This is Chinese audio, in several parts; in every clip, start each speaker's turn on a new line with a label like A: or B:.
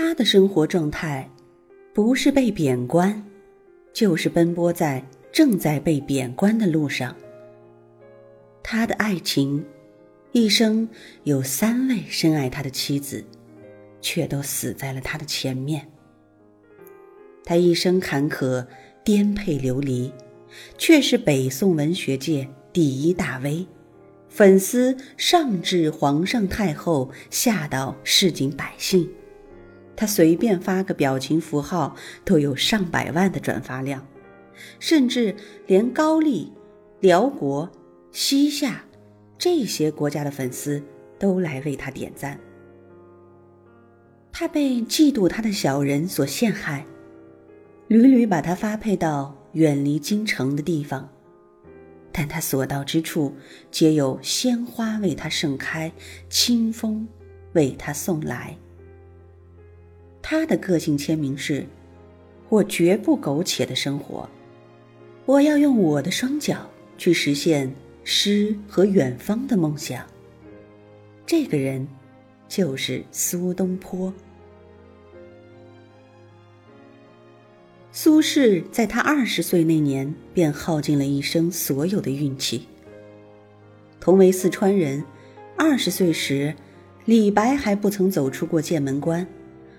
A: 他的生活状态，不是被贬官，就是奔波在正在被贬官的路上。他的爱情，一生有三位深爱他的妻子，却都死在了他的前面。他一生坎坷，颠沛流离，却是北宋文学界第一大 V。粉丝上至皇上太后，下到市井百姓，他随便发个表情符号都有上百万的转发量，甚至连高丽、辽国、西夏这些国家的粉丝都来为他点赞。他被嫉妒他的小人所陷害，屡屡把他发配到远离京城的地方。但他所到之处，皆有鲜花为他盛开，清风为他送来。他的个性签名是：“我绝不苟且的生活，我要用我的双脚去实现诗和远方的梦想。”这个人，就是苏东坡。苏轼在他二十岁那年便耗尽了一生所有的运气。同为四川人，二十岁时，李白还不曾走出过剑门关，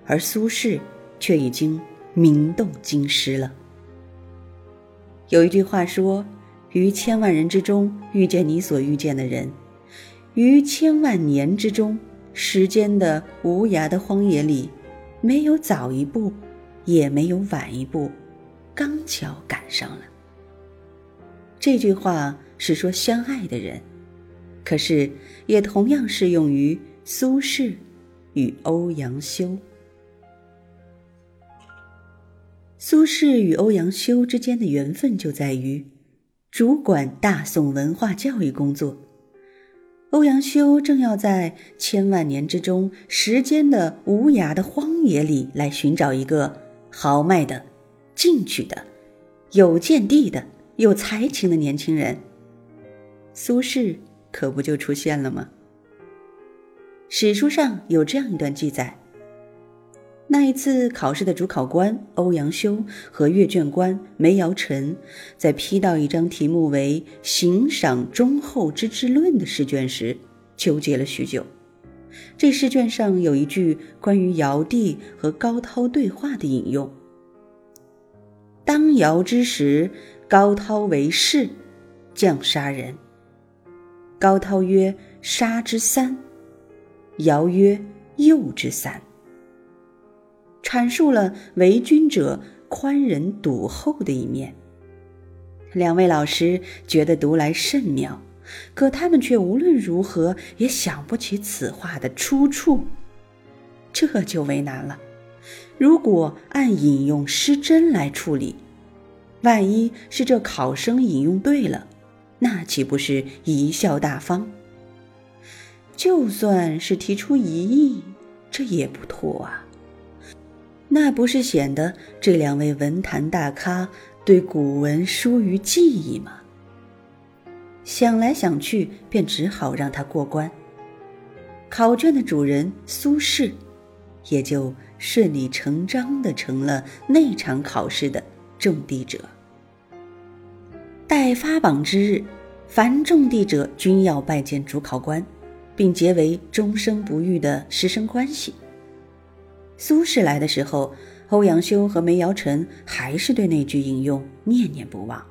A: 而苏轼却已经名动京师了。有一句话说：“于千万人之中遇见你所遇见的人，于千万年之中，时间的无涯的荒野里，没有早一步。”也没有晚一步，刚巧赶上了。这句话是说相爱的人，可是也同样适用于苏轼与欧阳修。苏轼与欧阳修之间的缘分就在于主管大宋文化教育工作，欧阳修正要在千万年之中时间的无涯的荒野里来寻找一个。豪迈的、进取的、有见地的、有才情的年轻人，苏轼可不就出现了吗？史书上有这样一段记载：那一次考试的主考官欧阳修和阅卷官梅尧臣，在批到一张题目为“行赏忠厚之治论”的试卷时，纠结了许久。这试卷上有一句关于尧帝和高涛对话的引用：“当尧之时，高涛为士，将杀人。高涛曰：‘杀之三。’尧曰：‘诱之三。’阐述了为君者宽仁笃厚的一面。两位老师觉得读来甚妙。”可他们却无论如何也想不起此话的出处，这就为难了。如果按引用失真来处理，万一是这考生引用对了，那岂不是贻笑大方？就算是提出疑义，这也不妥啊。那不是显得这两位文坛大咖对古文疏于记忆吗？想来想去，便只好让他过关。考卷的主人苏轼，也就顺理成章的成了那场考试的中地者。待发榜之日，凡中地者均要拜见主考官，并结为终生不渝的师生关系。苏轼来的时候，欧阳修和梅尧臣还是对那句引用念念不忘。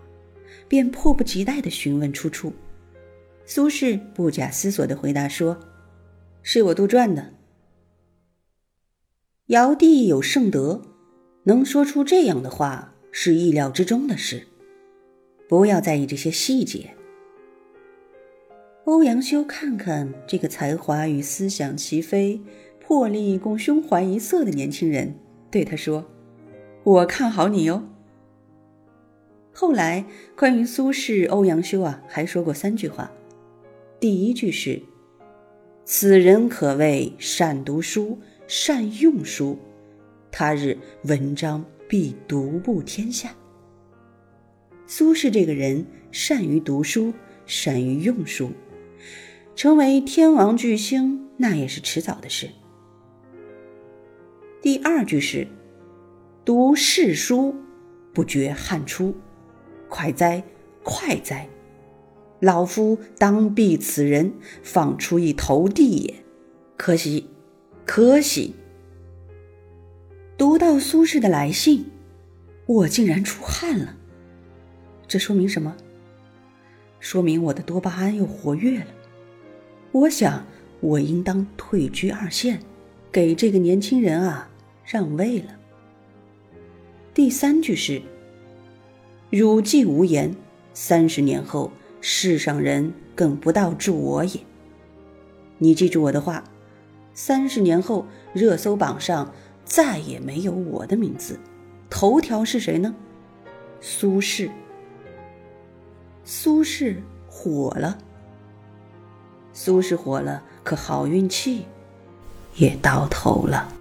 A: 便迫不及待地询问出处。苏轼不假思索地回答说：“是我杜撰的。”尧帝有圣德，能说出这样的话是意料之中的事。不要在意这些细节。欧阳修看看这个才华与思想齐飞、魄力共胸怀一色的年轻人，对他说：“我看好你哟。”后来，关于苏轼、欧阳修啊，还说过三句话。第一句是：“此人可谓善读书、善用书，他日文章必独步天下。”苏轼这个人善于读书，善于用书，成为天王巨星那也是迟早的事。第二句是“读世书，不觉汗出，快哉，快哉！老夫当避此人，放出一头地也。可惜，可惜！”读到苏轼的来信，我竟然出汗了。这说明什么？说明我的多巴胺又活跃了。我想，我应当退居二线，给这个年轻人啊让位了。第三句是：“汝既无言，三十年后世上人更不到助我也。”你记住我的话，三十年后热搜榜上再也没有我的名字，头条是谁呢？苏轼。苏轼火了，苏轼火了，可好运气也到头了。